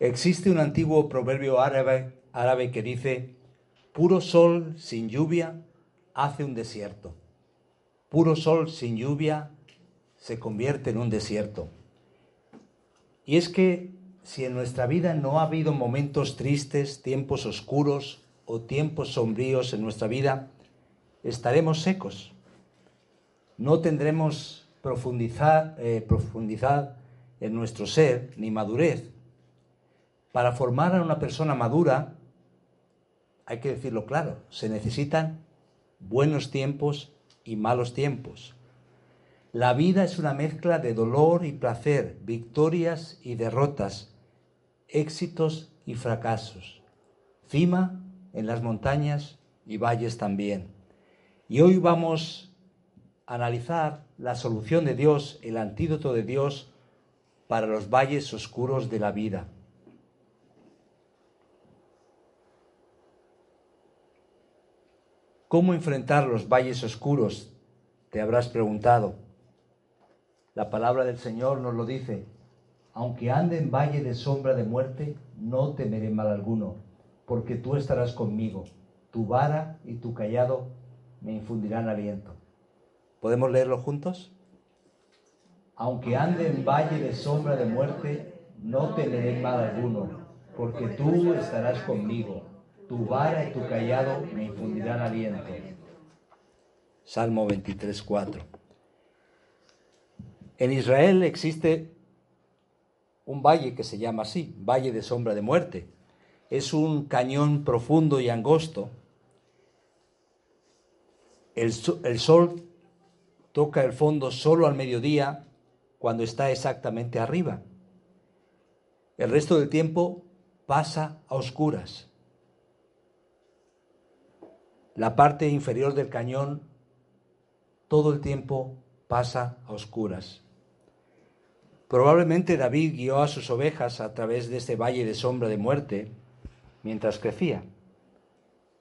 Existe un antiguo proverbio árabe, que dice, puro sol sin lluvia hace un desierto. Puro sol sin lluvia se convierte en un desierto. Y es que si en nuestra vida no ha habido momentos tristes, tiempos oscuros o tiempos sombríos en nuestra vida, estaremos secos. No tendremos profundizar, eh, profundidad en nuestro ser ni madurez. Para formar a una persona madura, hay que decirlo claro, se necesitan buenos tiempos y malos tiempos. La vida es una mezcla de dolor y placer, victorias y derrotas, éxitos y fracasos, cima en las montañas y valles también. Y hoy vamos a analizar la solución de Dios, el antídoto de Dios para los valles oscuros de la vida. ¿Cómo enfrentar los valles oscuros? Te habrás preguntado. La palabra del Señor nos lo dice. Aunque ande en valle de sombra de muerte, no temeré mal alguno, porque tú estarás conmigo. Tu vara y tu callado me infundirán aliento. ¿Podemos leerlo juntos? Aunque ande en valle de sombra de muerte, no temeré mal alguno, porque tú estarás conmigo. Tu vara y tu callado me infundirán aliento. Salmo 23, 4. En Israel existe un valle que se llama así, Valle de Sombra de Muerte. Es un cañón profundo y angosto. El, el sol toca el fondo solo al mediodía cuando está exactamente arriba. El resto del tiempo pasa a oscuras. La parte inferior del cañón todo el tiempo pasa a oscuras. Probablemente David guió a sus ovejas a través de este valle de sombra de muerte mientras crecía.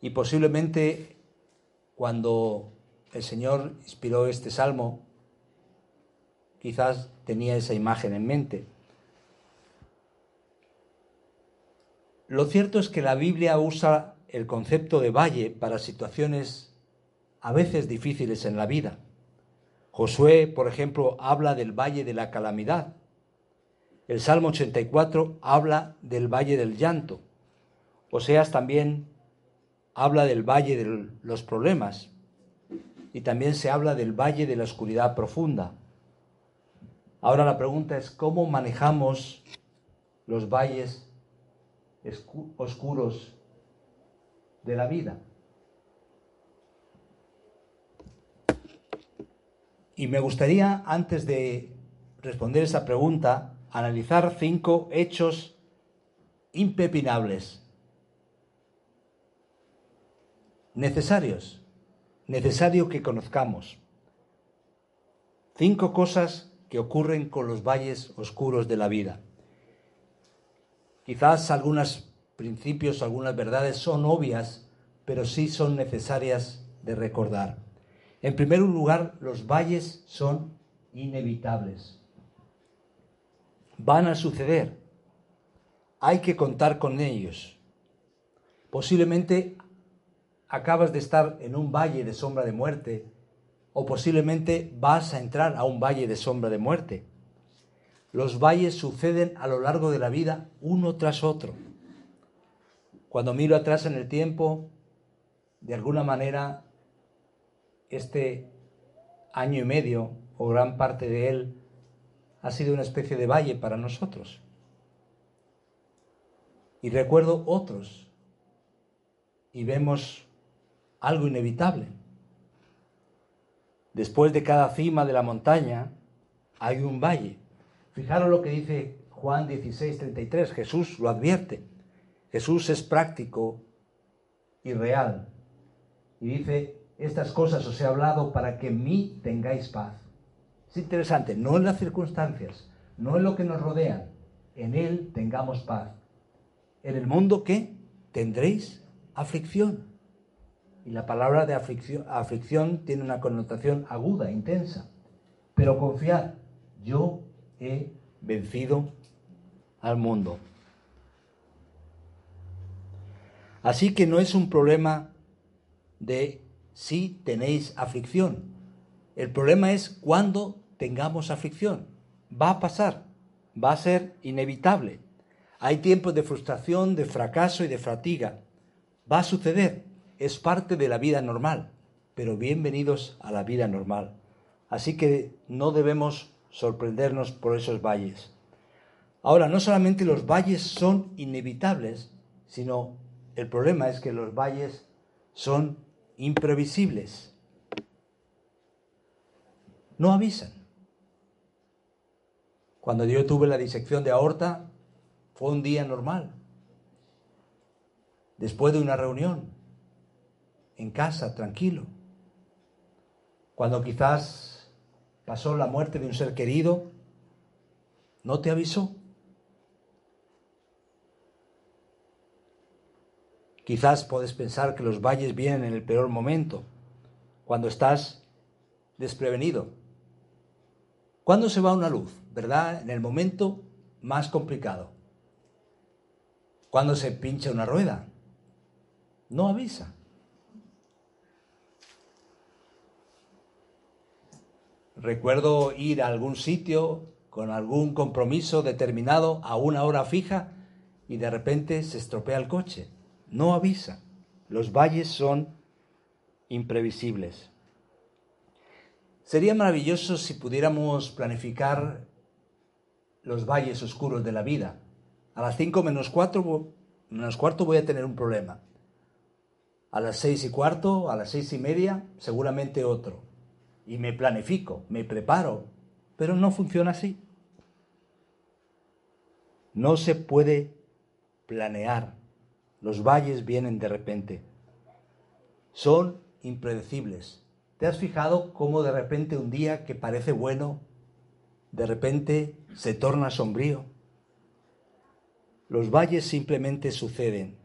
Y posiblemente cuando el Señor inspiró este salmo, quizás tenía esa imagen en mente. Lo cierto es que la Biblia usa el concepto de valle para situaciones a veces difíciles en la vida. Josué, por ejemplo, habla del valle de la calamidad. El Salmo 84 habla del valle del llanto. Oseas también habla del valle de los problemas. Y también se habla del valle de la oscuridad profunda. Ahora la pregunta es, ¿cómo manejamos los valles oscuros de la vida? Y me gustaría, antes de responder esa pregunta, analizar cinco hechos impepinables, necesarios, necesario que conozcamos. Cinco cosas que ocurren con los valles oscuros de la vida. Quizás algunos principios, algunas verdades son obvias, pero sí son necesarias de recordar. En primer lugar, los valles son inevitables. Van a suceder. Hay que contar con ellos. Posiblemente acabas de estar en un valle de sombra de muerte o posiblemente vas a entrar a un valle de sombra de muerte. Los valles suceden a lo largo de la vida uno tras otro. Cuando miro atrás en el tiempo, de alguna manera este año y medio o gran parte de él ha sido una especie de valle para nosotros. Y recuerdo otros y vemos algo inevitable. Después de cada cima de la montaña hay un valle. Fijaros lo que dice Juan 16, 33. Jesús lo advierte. Jesús es práctico y real. Y dice, estas cosas os he hablado para que en mí tengáis paz. Es interesante, no en las circunstancias, no en lo que nos rodean, en Él tengamos paz. En el mundo que tendréis aflicción. Y la palabra de aflicción, aflicción tiene una connotación aguda, intensa. Pero confiad, yo he vencido al mundo. Así que no es un problema de si tenéis aflicción. El problema es cuando tengamos aflicción. Va a pasar, va a ser inevitable. Hay tiempos de frustración, de fracaso y de fatiga. Va a suceder, es parte de la vida normal, pero bienvenidos a la vida normal. Así que no debemos sorprendernos por esos valles. Ahora, no solamente los valles son inevitables, sino el problema es que los valles son imprevisibles. No avisan. Cuando yo tuve la disección de aorta, fue un día normal. Después de una reunión, en casa, tranquilo. Cuando quizás pasó la muerte de un ser querido, no te avisó. Quizás puedes pensar que los valles vienen en el peor momento, cuando estás desprevenido. ¿Cuándo se va una luz? ¿Verdad? En el momento más complicado. Cuando se pincha una rueda. No avisa. Recuerdo ir a algún sitio con algún compromiso determinado a una hora fija y de repente se estropea el coche no avisa. Los valles son imprevisibles. Sería maravilloso si pudiéramos planificar los valles oscuros de la vida. A las 5 menos 4, menos cuarto voy a tener un problema. A las 6 y cuarto, a las seis y media, seguramente otro. Y me planifico, me preparo, pero no funciona así. No se puede planear los valles vienen de repente. Son impredecibles. ¿Te has fijado cómo de repente un día que parece bueno, de repente se torna sombrío? Los valles simplemente suceden.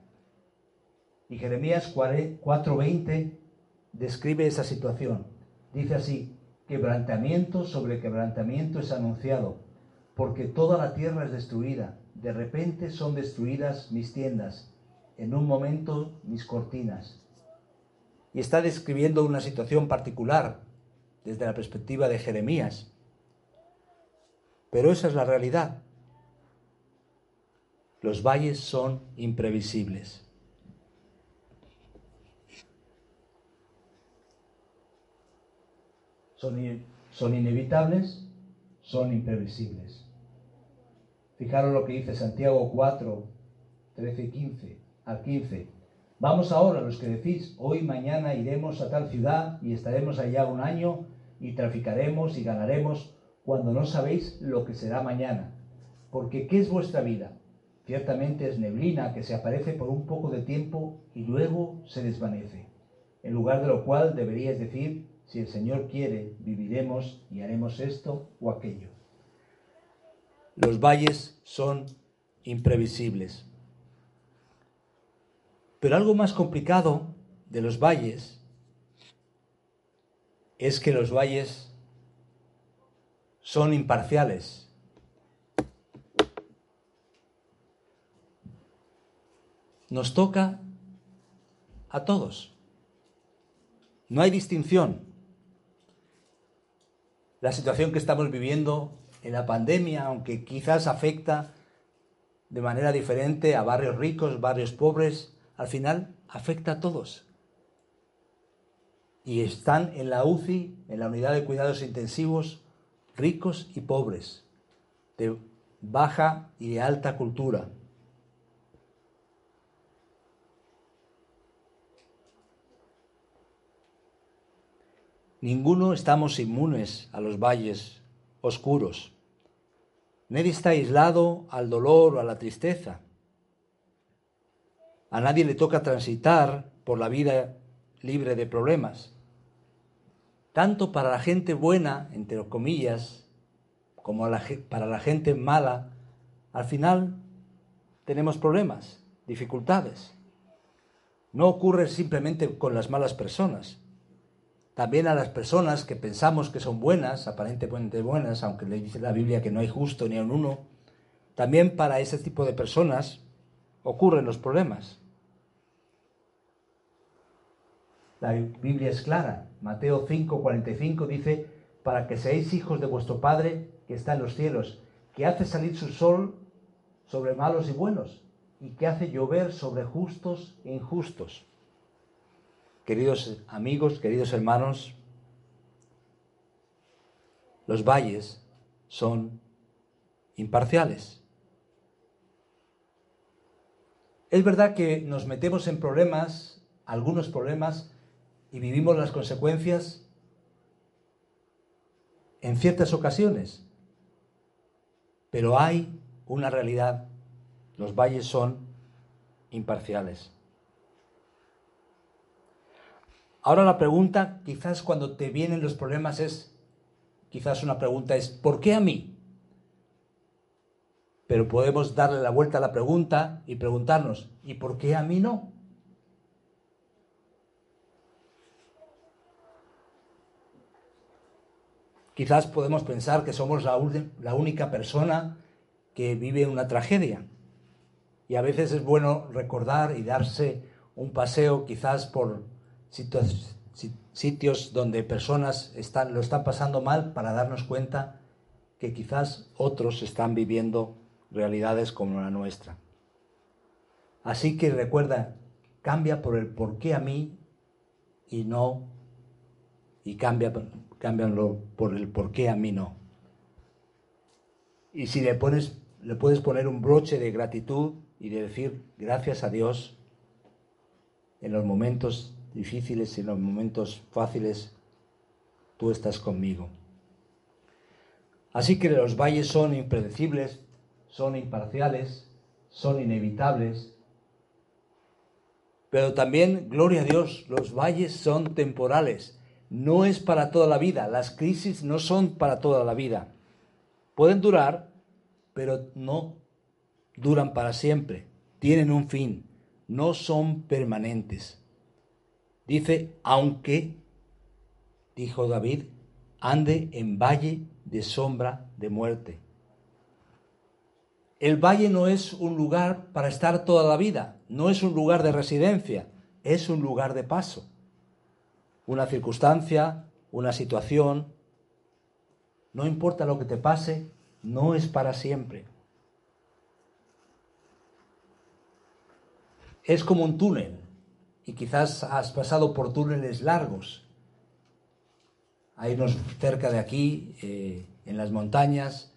Y Jeremías 4:20 describe esa situación. Dice así, quebrantamiento sobre quebrantamiento es anunciado, porque toda la tierra es destruida. De repente son destruidas mis tiendas en un momento mis cortinas. Y está describiendo una situación particular desde la perspectiva de Jeremías. Pero esa es la realidad. Los valles son imprevisibles. Son, son inevitables, son imprevisibles. Fijaros lo que dice Santiago 4, 13 y 15 al 15. Vamos ahora los que decís, hoy mañana iremos a tal ciudad y estaremos allá un año y traficaremos y ganaremos cuando no sabéis lo que será mañana. Porque ¿qué es vuestra vida? Ciertamente es neblina que se aparece por un poco de tiempo y luego se desvanece. En lugar de lo cual deberíais decir, si el Señor quiere, viviremos y haremos esto o aquello. Los valles son imprevisibles. Pero algo más complicado de los valles es que los valles son imparciales. Nos toca a todos. No hay distinción. La situación que estamos viviendo en la pandemia, aunque quizás afecta de manera diferente a barrios ricos, barrios pobres, al final afecta a todos. Y están en la UCI, en la unidad de cuidados intensivos, ricos y pobres, de baja y de alta cultura. Ninguno estamos inmunes a los valles oscuros. Nadie está aislado al dolor o a la tristeza. A nadie le toca transitar por la vida libre de problemas. Tanto para la gente buena, entre comillas, como para la gente mala, al final tenemos problemas, dificultades. No ocurre simplemente con las malas personas. También a las personas que pensamos que son buenas, aparentemente buenas, aunque le dice la Biblia que no hay justo ni un uno, también para ese tipo de personas ocurren los problemas. La Biblia es clara. Mateo 5, 45 dice, para que seáis hijos de vuestro Padre que está en los cielos, que hace salir su sol sobre malos y buenos, y que hace llover sobre justos e injustos. Queridos amigos, queridos hermanos, los valles son imparciales. Es verdad que nos metemos en problemas, algunos problemas, y vivimos las consecuencias en ciertas ocasiones, pero hay una realidad. Los valles son imparciales. Ahora la pregunta, quizás cuando te vienen los problemas es, quizás una pregunta es, ¿por qué a mí? Pero podemos darle la vuelta a la pregunta y preguntarnos, ¿y por qué a mí no? Quizás podemos pensar que somos la, única persona que vive una tragedia. Y a veces es bueno recordar y darse un paseo quizás por sitios donde personas están, lo están pasando mal para darnos cuenta que quizás otros están viviendo realidades como la nuestra. Así que recuerda, cambia por el por qué a mí y no, y cambia, cámbianlo por el por qué a mí no. Y si le pones, le puedes poner un broche de gratitud y de decir gracias a Dios en los momentos difíciles y en los momentos fáciles, tú estás conmigo. Así que los valles son impredecibles, son imparciales, son inevitables. Pero también, gloria a Dios, los valles son temporales. No es para toda la vida. Las crisis no son para toda la vida. Pueden durar, pero no duran para siempre. Tienen un fin. No son permanentes. Dice, aunque, dijo David, ande en valle de sombra de muerte. El valle no es un lugar para estar toda la vida, no es un lugar de residencia, es un lugar de paso. Una circunstancia, una situación, no importa lo que te pase, no es para siempre. Es como un túnel, y quizás has pasado por túneles largos. Hay unos cerca de aquí, eh, en las montañas,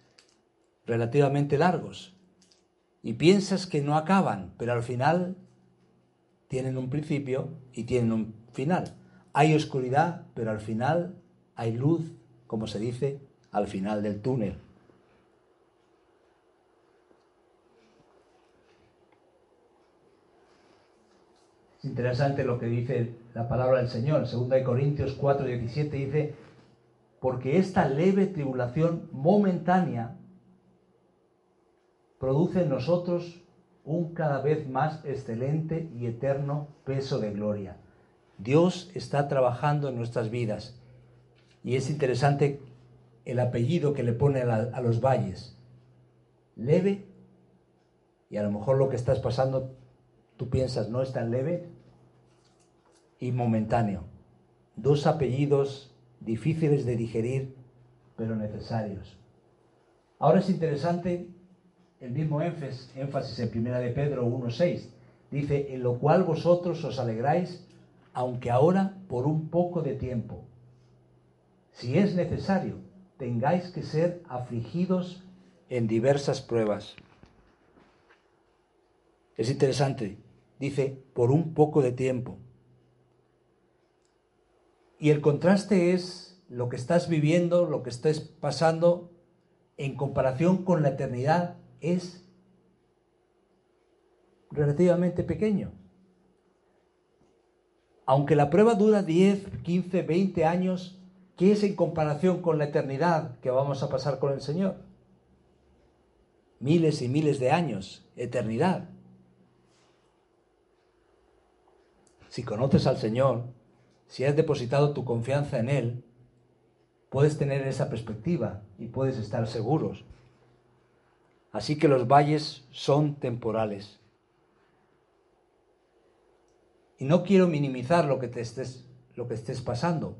relativamente largos y piensas que no acaban, pero al final tienen un principio y tienen un final. Hay oscuridad, pero al final hay luz, como se dice, al final del túnel. Es interesante lo que dice la palabra del Señor. 2 Corintios 4, 17 dice, porque esta leve tribulación momentánea produce en nosotros un cada vez más excelente y eterno peso de gloria. Dios está trabajando en nuestras vidas y es interesante el apellido que le pone a, los valles. Leve, y a lo mejor lo que estás pasando tú piensas no es tan leve, y momentáneo. Dos apellidos difíciles de digerir, pero necesarios. Ahora es interesante el mismo énfasis, en Primera de Pedro 1.6. Dice, en lo cual vosotros os alegráis, aunque ahora por un poco de tiempo. Si es necesario, tengáis que ser afligidos en diversas pruebas. Es interesante, dice, por un poco de tiempo. Y el contraste es lo que estás viviendo, lo que estés pasando en comparación con la eternidad es relativamente pequeño. Aunque la prueba dura 10, 15, 20 años, ¿qué es en comparación con la eternidad que vamos a pasar con el Señor? Miles y miles de años, eternidad. Si conoces al Señor, si has depositado tu confianza en Él, puedes tener esa perspectiva y puedes estar seguros Así que los valles son temporales. Y no quiero minimizar lo que te estés lo que estés pasando.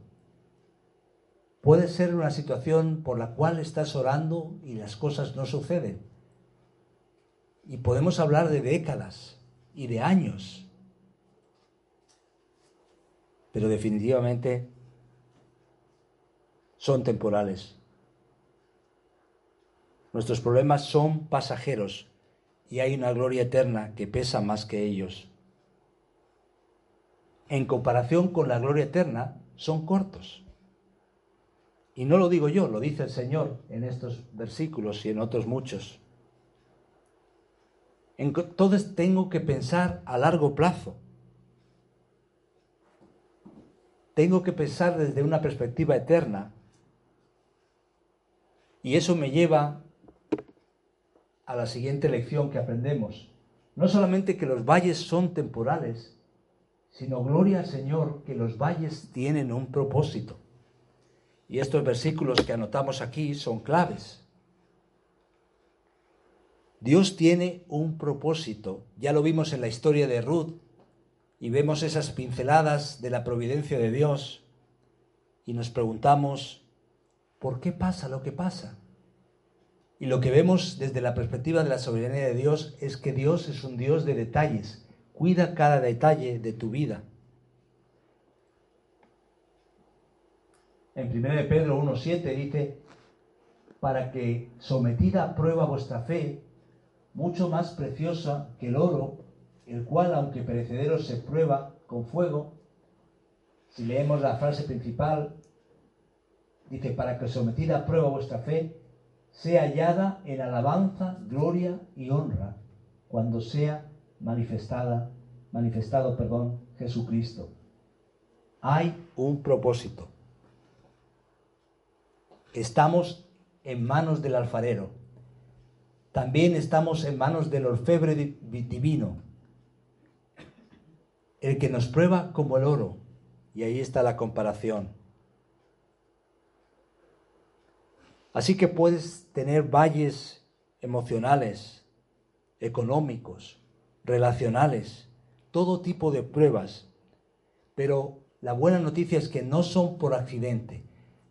Puede ser una situación por la cual estás orando y las cosas no suceden. Y podemos hablar de décadas y de años. Pero definitivamente son temporales. Nuestros problemas son pasajeros y hay una gloria eterna que pesa más que ellos. En comparación con la gloria eterna, son cortos. Y no lo digo yo, lo dice el Señor en estos versículos y en otros muchos. Entonces tengo que pensar a largo plazo. Tengo que pensar desde una perspectiva eterna. Y eso me lleva a la siguiente lección que aprendemos. No solamente que los valles son temporales, sino gloria al Señor que los valles tienen un propósito. Y estos versículos que anotamos aquí son claves. Dios tiene un propósito. Ya lo vimos en la historia de Ruth y vemos esas pinceladas de la providencia de Dios y nos preguntamos, ¿por qué pasa lo que pasa? Y lo que vemos desde la perspectiva de la soberanía de Dios es que Dios es un Dios de detalles, cuida cada detalle de tu vida. En 1 Pedro 1.7 dice, para que sometida a prueba vuestra fe, mucho más preciosa que el oro, el cual, aunque perecedero, se prueba con fuego. Si leemos la frase principal, dice, para que sometida a prueba vuestra fe, sea hallada en alabanza, gloria y honra cuando sea manifestada, manifestado, perdón, Jesucristo. Hay un propósito. Estamos en manos del alfarero. También estamos en manos del orfebre divino, el que nos prueba como el oro. Y ahí está la comparación. Así que puedes tener valles emocionales, económicos, relacionales, todo tipo de pruebas. Pero la buena noticia es que no son por accidente.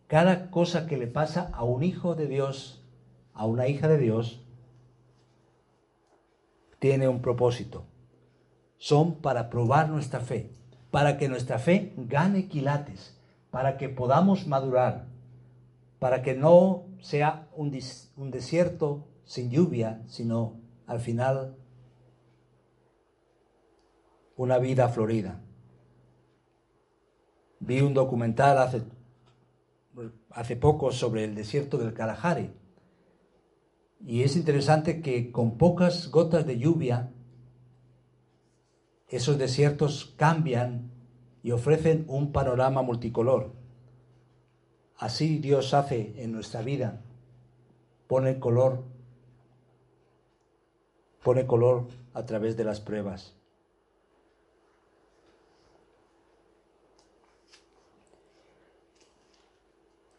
Cada cosa que le pasa a un hijo de Dios, a una hija de Dios, tiene un propósito. Son para probar nuestra fe, para que nuestra fe gane quilates, para que podamos madurar, para que no sea un, desierto sin lluvia, sino al final una vida florida. Vi un documental hace, hace poco sobre el desierto del Kalahari y es interesante que con pocas gotas de lluvia esos desiertos cambian y ofrecen un panorama multicolor. Así Dios hace en nuestra vida. Pone color, pone color a través de las pruebas.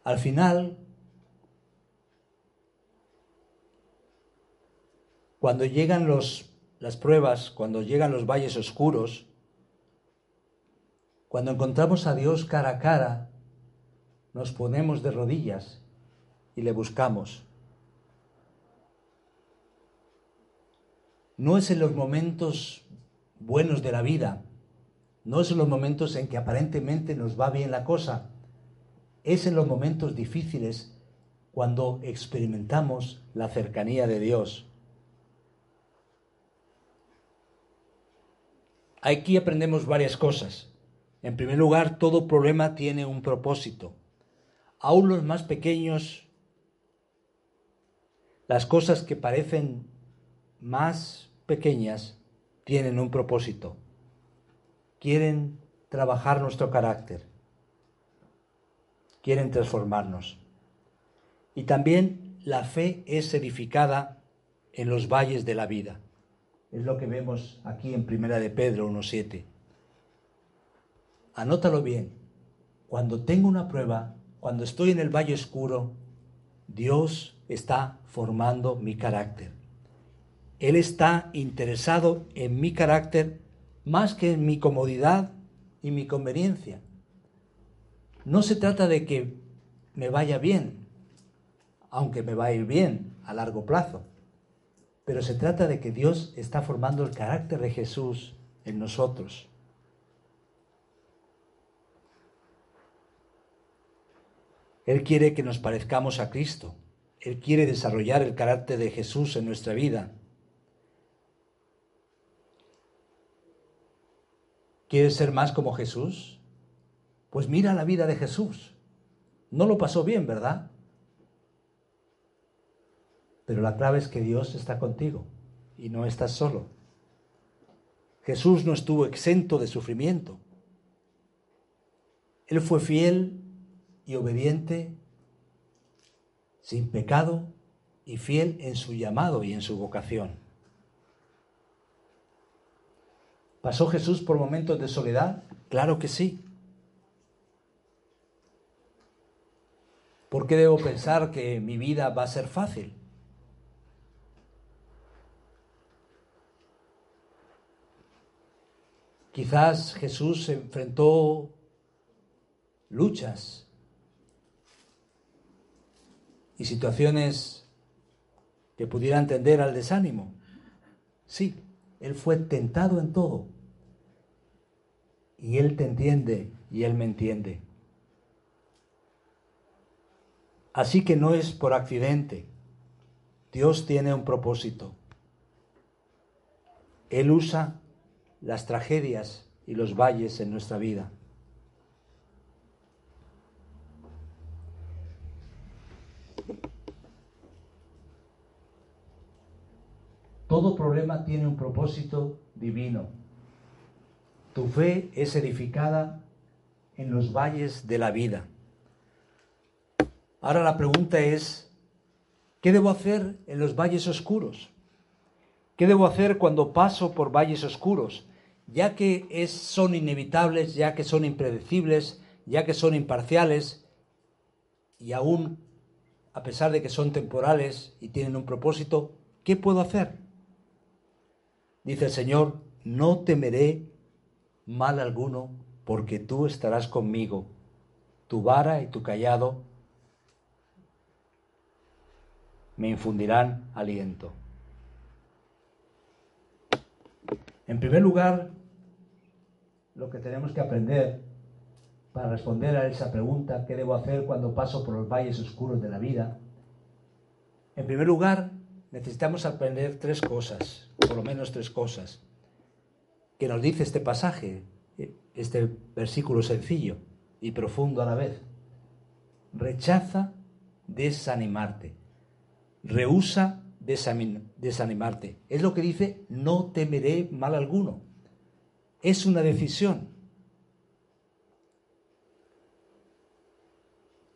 Al final, cuando llegan los, las pruebas, cuando llegan los valles oscuros, cuando encontramos a Dios cara a cara, nos ponemos de rodillas y le buscamos. No es en los momentos buenos de la vida, no es en los momentos en que aparentemente nos va bien la cosa, es en los momentos difíciles cuando experimentamos la cercanía de Dios. Aquí aprendemos varias cosas. En primer lugar, todo problema tiene un propósito aún los más pequeños, las cosas que parecen más pequeñas tienen un propósito. Quieren trabajar nuestro carácter. Quieren transformarnos. Y también la fe es edificada en los valles de la vida. Es lo que vemos aquí en Primera de Pedro 1.7. Anótalo bien. Cuando tengo una prueba, cuando estoy en el valle oscuro, Dios está formando mi carácter. Él está interesado en mi carácter más que en mi comodidad y mi conveniencia. no se trata de que me vaya bien, aunque me va a ir bien a largo plazo, pero se trata de que Dios está formando el carácter de Jesús en nosotros. Él quiere que nos parezcamos a Cristo. Él quiere desarrollar el carácter de Jesús en nuestra vida. ¿Quieres ser más como Jesús? Pues mira la vida de Jesús. No lo pasó bien, ¿verdad? Pero la clave es que Dios está contigo y no estás solo. Jesús no estuvo exento de sufrimiento. Él fue fiel y obediente, sin pecado y fiel en su llamado y en su vocación. ¿Pasó Jesús por momentos de soledad? Claro que sí. ¿Por qué debo pensar que mi vida va a ser fácil? Quizás Jesús enfrentó luchas y situaciones que pudieran tender al desánimo. Sí, Él fue tentado en todo. Y Él te entiende y Él me entiende. Así que no es por accidente. Dios tiene un propósito. Él usa las tragedias y los valles en nuestra vida. Todo problema tiene un propósito divino. Tu fe es edificada en los valles de la vida. Ahora la pregunta es, ¿qué debo hacer en los valles oscuros? ¿Qué debo hacer cuando paso por valles oscuros? Ya que son inevitables, ya que son impredecibles, ya que son imparciales y aún a pesar de que son temporales y tienen un propósito, ¿qué puedo hacer? Dice el Señor, no temeré mal alguno, porque tú estarás conmigo. Tu vara y tu callado me infundirán aliento. En primer lugar, lo que tenemos que aprender para responder a esa pregunta, ¿qué debo hacer cuando paso por los valles oscuros de la vida? En primer lugar, necesitamos aprender tres cosas, por lo menos tres cosas, que nos dice este pasaje, este versículo sencillo y profundo a la vez. Rechaza desanimarte, rehúsa desanimarte. Es lo que dice, no temeré mal alguno. Es una decisión.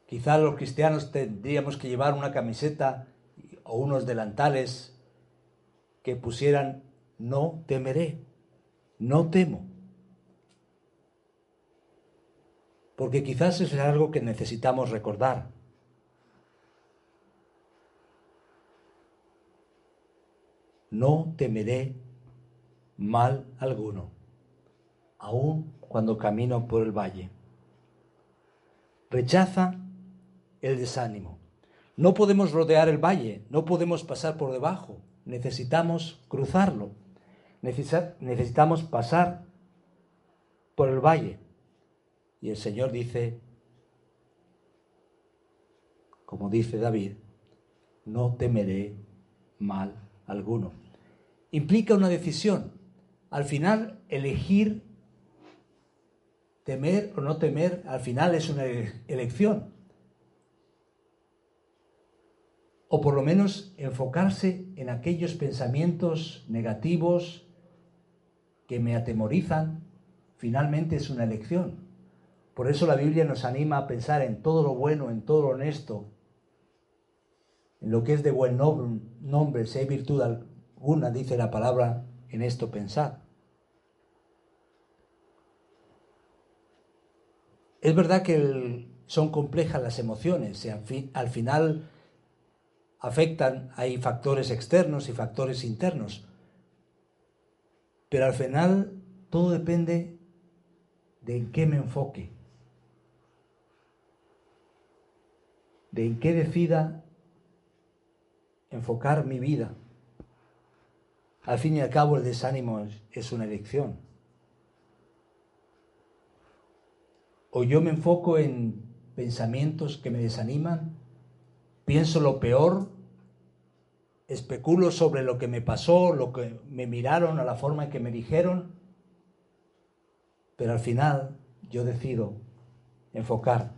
Quizá los cristianos tendríamos que llevar una camiseta o unos delantales que pusieran no temeré, no temo. Porque quizás es algo que necesitamos recordar. No temeré mal alguno, aun cuando camino por el valle. Rechaza el desánimo. No podemos rodear el valle, no podemos pasar por debajo, necesitamos cruzarlo, necesitamos pasar por el valle. Y el Señor dice, como dice David, no temeré mal alguno. Implica una decisión. Al final, elegir temer o no temer, al final es una elección o por lo menos enfocarse en aquellos pensamientos negativos que me atemorizan, finalmente es una elección. Por eso la Biblia nos anima a pensar en todo lo bueno, en todo lo honesto, en lo que es de buen nombre, si hay virtud alguna, dice la palabra, en esto pensar. Es verdad que son complejas las emociones, al final afectan, hay factores externos y factores internos. Pero al final todo depende de en qué me enfoque. de en qué decida enfocar mi vida. Al fin y al cabo el desánimo es una elección. O yo me enfoco en pensamientos que me desaniman, pienso lo peor, especulo sobre lo que me pasó, lo que me miraron, a la forma en que me dijeron, pero al final yo decido enfocar.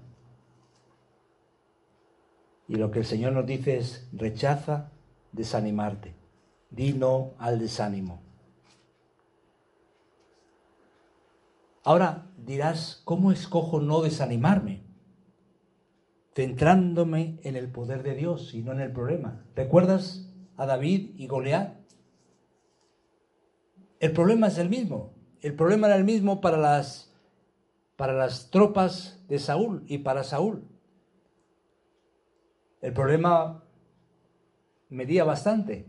Y lo que el Señor nos dice es, rechaza desanimarte, di no al desánimo. Ahora dirás, ¿cómo escojo no desanimarme? Centrándome en el poder de Dios y no en el problema. ¿Recuerdas a David y Goliat? El problema es el mismo. El problema era el mismo para las, para las tropas de Saúl y para Saúl. El problema medía bastante.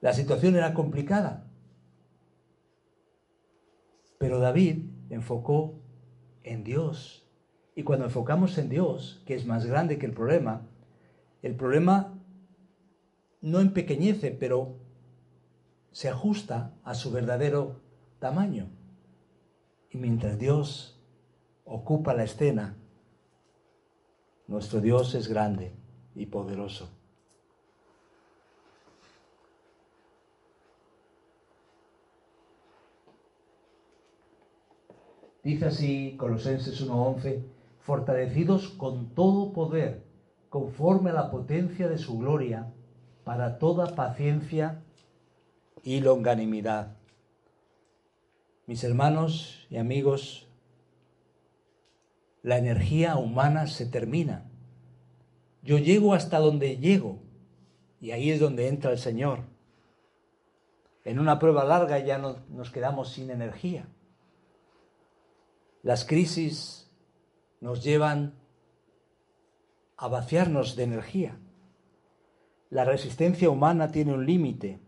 La situación era complicada. Pero David enfocó en Dios. Y cuando enfocamos en Dios, que es más grande que el problema, el problema no empequeñece, pero se ajusta a su verdadero tamaño. Y mientras Dios ocupa la escena, nuestro Dios es grande y poderoso. Dice así Colosenses 1:11, fortalecidos con todo poder, conforme a la potencia de su gloria, para toda paciencia y longanimidad. Mis hermanos y amigos, la energía humana se termina. Yo llego hasta donde llego y ahí es donde entra el Señor. En una prueba larga ya no, nos quedamos sin energía. Las crisis nos llevan a vaciarnos de energía. La resistencia humana tiene un límite,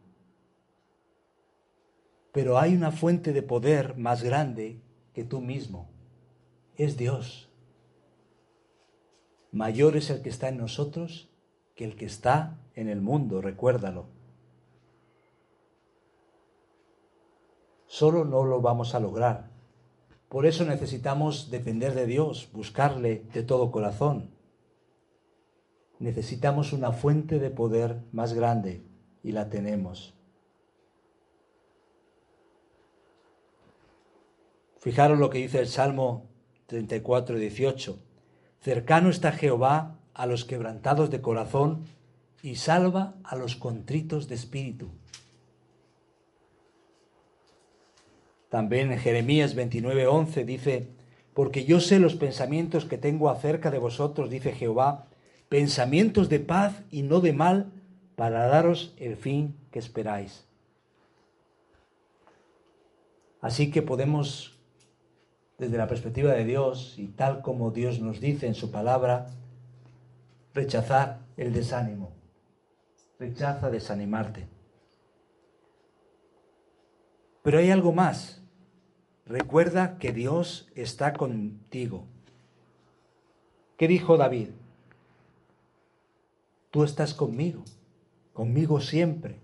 pero hay una fuente de poder más grande que tú mismo. Es Dios. Mayor es el que está en nosotros que el que está en el mundo, recuérdalo. Solo no lo vamos a lograr por eso necesitamos depender de Dios, buscarle de todo corazón. Necesitamos una fuente de poder más grande y la tenemos. Fijaros lo que dice el Salmo 34, 18. Cercano está Jehová a los quebrantados de corazón y salva a los contritos de espíritu. También en Jeremías 29:11 dice, porque yo sé los pensamientos que tengo acerca de vosotros, dice Jehová, pensamientos de paz y no de mal, para daros el fin que esperáis. Así que podemos, desde la perspectiva de Dios y tal como Dios nos dice en su palabra, rechazar el desánimo. Rechaza desanimarte. Pero hay algo más. Recuerda que Dios está contigo. ¿Qué dijo David? Tú estás conmigo, conmigo siempre.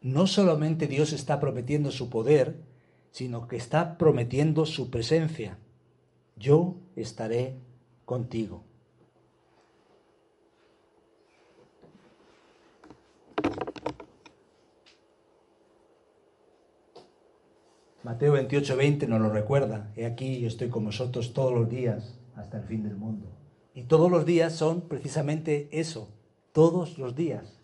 No solamente Dios está prometiendo su poder, sino que está prometiendo su presencia. Yo estaré contigo. Mateo 28, 20 nos lo recuerda. He aquí, yo estoy con vosotros todos los días hasta el fin del mundo. Y todos los días son precisamente eso, todos los días.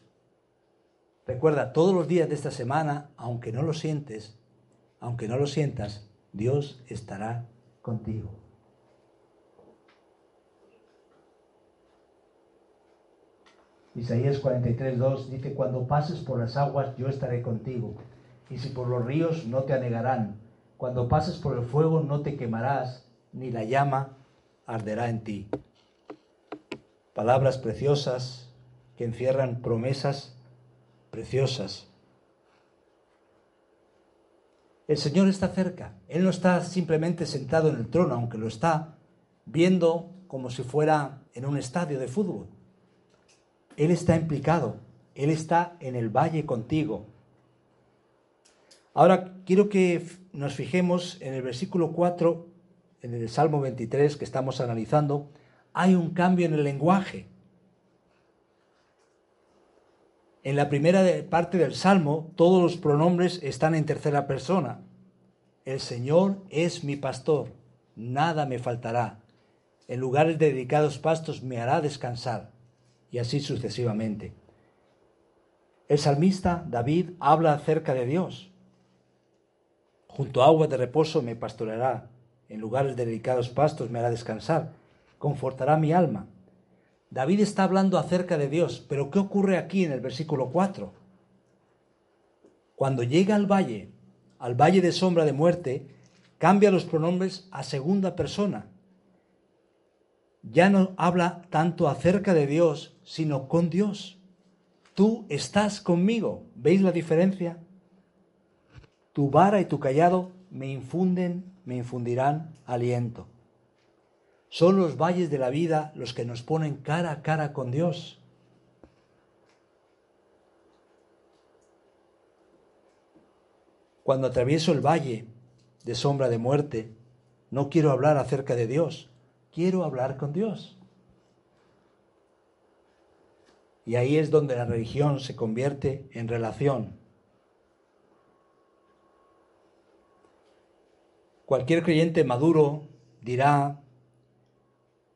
Recuerda, todos los días de esta semana, aunque no lo sientes, aunque no lo sientas, Dios estará contigo. Isaías 43, 2 dice, cuando pases por las aguas, yo estaré contigo y si por los ríos no te anegarán. Cuando pases por el fuego no te quemarás, ni la llama arderá en ti. Palabras preciosas que encierran promesas preciosas. El Señor está cerca. Él no está simplemente sentado en el trono, aunque lo está viendo como si fuera en un estadio de fútbol. Él está implicado. Él está en el valle contigo. Ahora quiero que nos fijemos en el versículo 4, en el Salmo 23 que estamos analizando. Hay un cambio en el lenguaje. En la primera parte del Salmo, todos los pronombres están en tercera persona. El Señor es mi pastor, nada me faltará. En lugares de dedicados pastos me hará descansar. Y así sucesivamente. El salmista David habla acerca de Dios. Junto a aguas de reposo me pastoreará, en lugares de dedicados pastos me hará descansar, confortará mi alma. David está hablando acerca de Dios, pero ¿qué ocurre aquí en el versículo 4? Cuando llega al valle, al valle de sombra de muerte, cambia los pronombres a segunda persona. Ya no habla tanto acerca de Dios, sino con Dios. Tú estás conmigo. ¿Veis la diferencia? Tu vara y tu callado me infunden, me infundirán aliento. Son los valles de la vida los que nos ponen cara a cara con Dios. Cuando atravieso el valle de sombra de muerte, no quiero hablar acerca de Dios, quiero hablar con Dios. Y ahí es donde la religión se convierte en relación. Cualquier creyente maduro dirá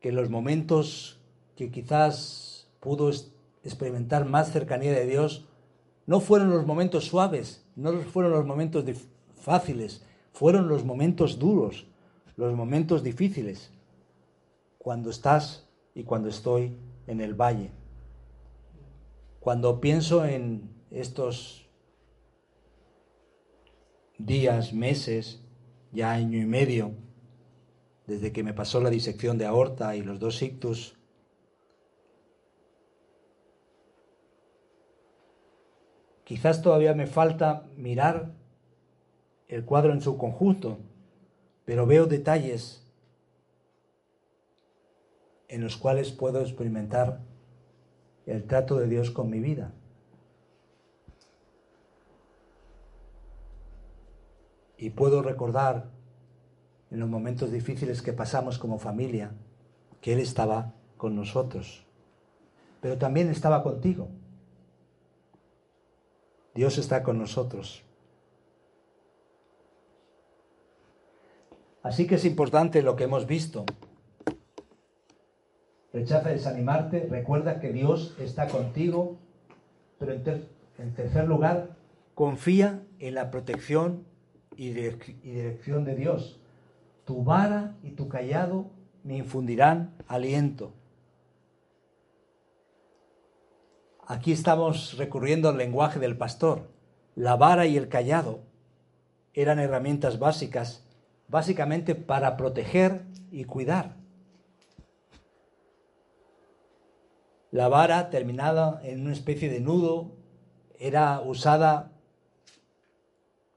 que los momentos que quizás pudo experimentar más cercanía de Dios no fueron los momentos suaves, no fueron los momentos fáciles, fueron los momentos duros, los momentos difíciles, cuando estás y cuando estoy en el valle. Cuando pienso en estos días, meses, ya año y medio, desde que me pasó la disección de aorta y los dos ictus, quizás todavía me falta mirar el cuadro en su conjunto, pero veo detalles en los cuales puedo experimentar el trato de Dios con mi vida. Y puedo recordar en los momentos difíciles que pasamos como familia, que Él estaba con nosotros, pero también estaba contigo. Dios está con nosotros. Así que es importante lo que hemos visto. Rechaza desanimarte, recuerda que Dios está contigo, pero en, tercer lugar, confía en la protección y dirección de Dios tu vara y tu callado me infundirán aliento. Aquí estamos recurriendo al lenguaje del pastor. La vara y el callado eran herramientas básicas, básicamente para proteger y cuidar. La vara, terminada en una especie de nudo, era usada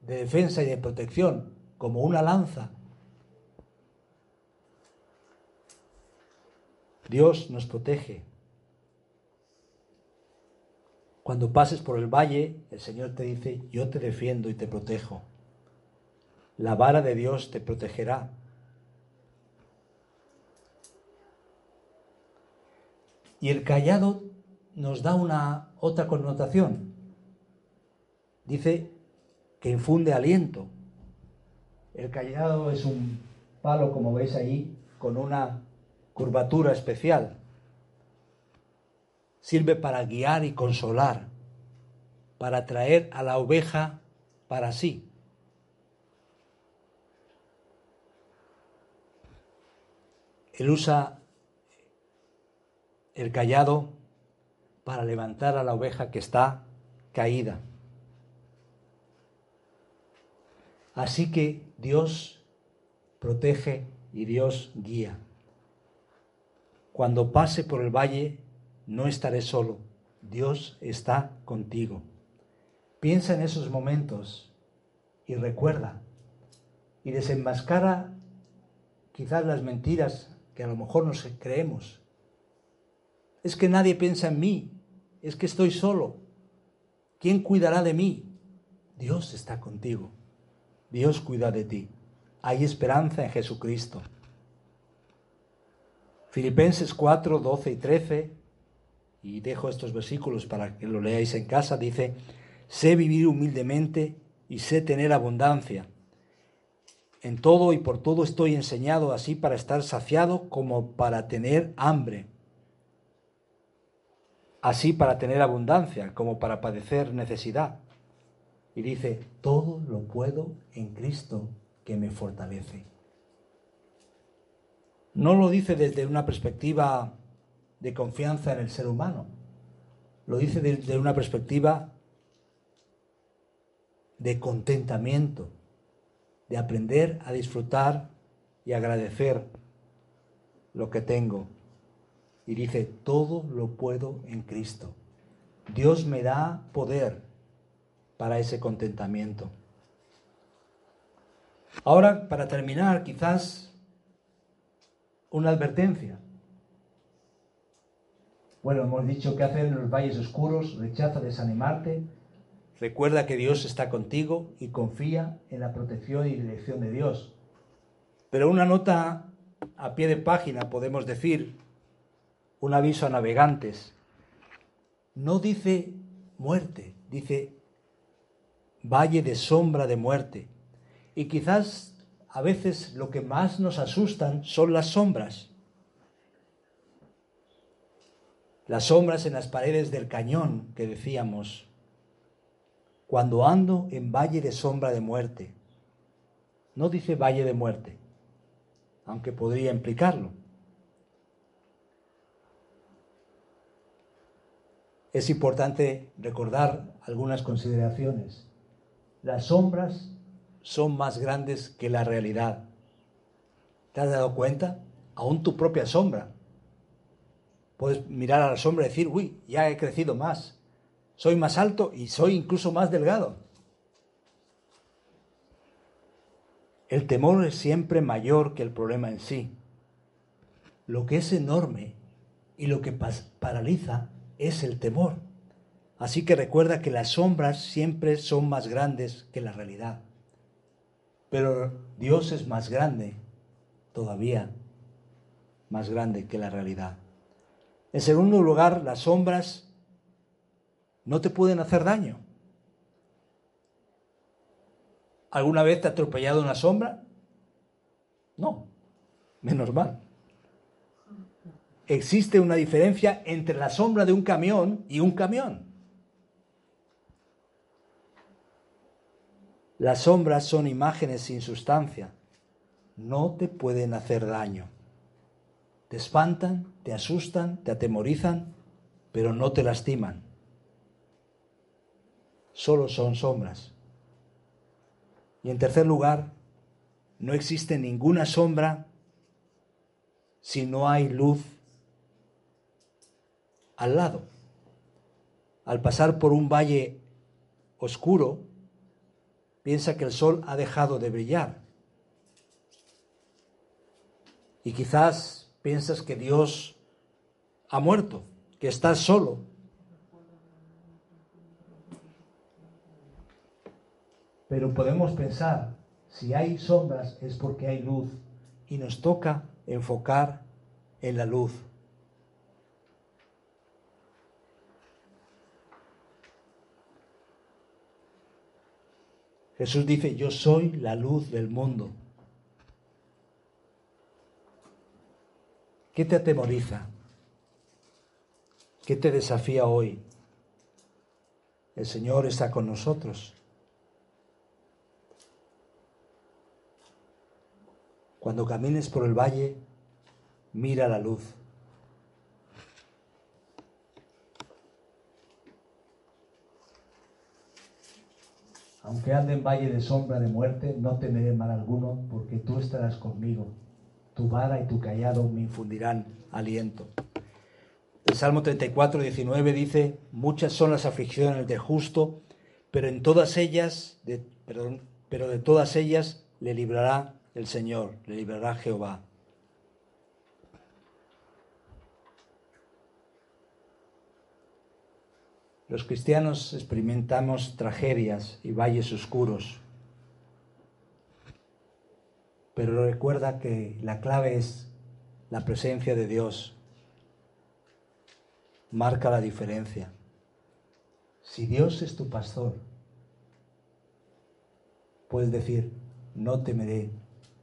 de defensa y de protección, como una lanza Dios nos protege. Cuando pases por el valle, el Señor te dice, yo te defiendo y te protejo. La vara de Dios te protegerá. Y el callado nos da una otra connotación. Dice que infunde aliento. El callado es un palo, como veis ahí, con una curvatura especial. Sirve para guiar y consolar, para traer a la oveja para sí. Él usa el callado para levantar a la oveja que está caída. Así que Dios protege y Dios guía. Cuando pase por el valle, no estaré solo. Dios está contigo. Piensa en esos momentos y recuerda, y desenmascara quizás las mentiras que a lo mejor nos creemos. Es que nadie piensa en mí, es que estoy solo. ¿Quién cuidará de mí? Dios está contigo. Dios cuida de ti. Hay esperanza en Jesucristo. Filipenses 4, 12 y 13, y dejo estos versículos para que lo leáis en casa, dice, sé vivir humildemente y sé tener abundancia. En todo y por todo estoy enseñado así para estar saciado como para tener hambre, así para tener abundancia como para padecer necesidad. Y dice, todo lo puedo en Cristo que me fortalece no lo dice desde una perspectiva de confianza en el ser humano, lo dice desde una perspectiva de contentamiento, de aprender a disfrutar y agradecer lo que tengo. Y dice, todo lo puedo en Cristo. Dios me da poder para ese contentamiento. Ahora, para terminar, quizás una advertencia. Bueno, hemos dicho qué hacer en los valles oscuros, rechaza desanimarte, recuerda que Dios está contigo y confía en la protección y dirección de Dios. Pero una nota a pie de página, podemos decir, un aviso a navegantes, no dice muerte, dice valle de sombra de muerte. Y quizás a veces lo que más nos asustan son las sombras. Las sombras en las paredes del cañón que decíamos, cuando ando en valle de sombra de muerte. No dice valle de muerte, aunque podría implicarlo. Es importante recordar algunas consideraciones. Las sombras son más grandes que la realidad. ¿Te has dado cuenta? Aún tu propia sombra. Puedes mirar a la sombra y decir, uy, ya he crecido más. Soy más alto y soy incluso más delgado. El temor es siempre mayor que el problema en sí. Lo que es enorme y lo que paraliza es el temor. Así que recuerda que las sombras siempre son más grandes que la realidad. Pero Dios es más grande, todavía más grande que la realidad. En segundo lugar, las sombras no te pueden hacer daño. ¿Alguna vez te ha atropellado una sombra? No, menos mal. Existe una diferencia entre la sombra de un camión y un camión. Las sombras son imágenes sin sustancia. No te pueden hacer daño. Te espantan, te asustan, te atemorizan, pero no te lastiman. Solo son sombras. Y en tercer lugar, no existe ninguna sombra si no hay luz al lado. Al pasar por un valle oscuro, piensa que el sol ha dejado de brillar. Y quizás piensas que Dios ha muerto, que estás solo. Pero podemos pensar, si hay sombras es porque hay luz y nos toca enfocar en la luz. Jesús dice, yo soy la luz del mundo. ¿Qué te atemoriza? ¿Qué te desafía hoy? El Señor está con nosotros. Cuando camines por el valle, mira la luz. Aunque ande en valle de sombra de muerte, no temeré mal alguno, porque tú estarás conmigo. Tu vara y tu callado me infundirán aliento. El Salmo 34, 19 dice, muchas son las aflicciones del justo, pero en todas ellas, de, pero de todas ellas le librará el Señor, le librará Jehová. Los cristianos experimentamos tragedias y valles oscuros, pero recuerda que la clave es la presencia de Dios. Marca la diferencia. Si Dios es tu pastor, puedes decir, no temeré,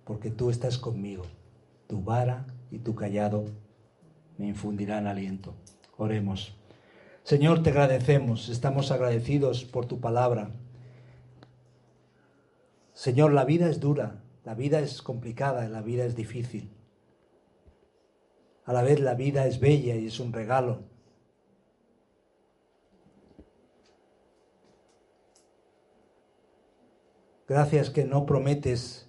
porque tú estás conmigo. Tu vara y tu callado me infundirán aliento. Oremos. Señor, te agradecemos, estamos agradecidos por tu palabra. Señor, la vida es dura, la vida es complicada, la vida es difícil. A la vez la vida es bella y es un regalo. Gracias que no prometes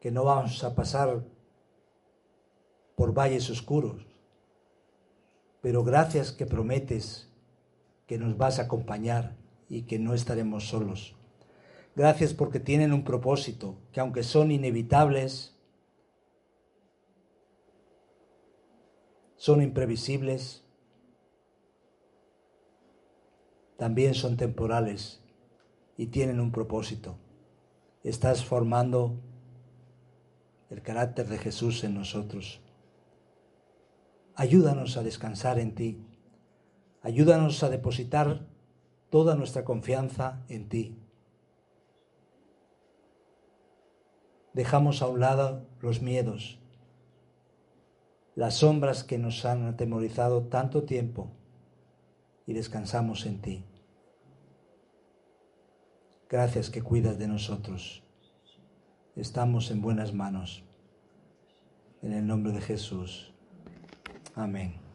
que no vamos a pasar por valles oscuros, pero gracias que prometes que nos vas a acompañar y que no estaremos solos. Gracias porque tienen un propósito, que aunque son inevitables, son imprevisibles, también son temporales y tienen un propósito. Estás formando el carácter de Jesús en nosotros. Ayúdanos a descansar en ti Ayúdanos a depositar toda nuestra confianza en ti. Dejamos a un lado los miedos, las sombras que nos han atemorizado tanto tiempo y descansamos en ti. Gracias que cuidas de nosotros. Estamos en buenas manos. En el nombre de Jesús. Amén.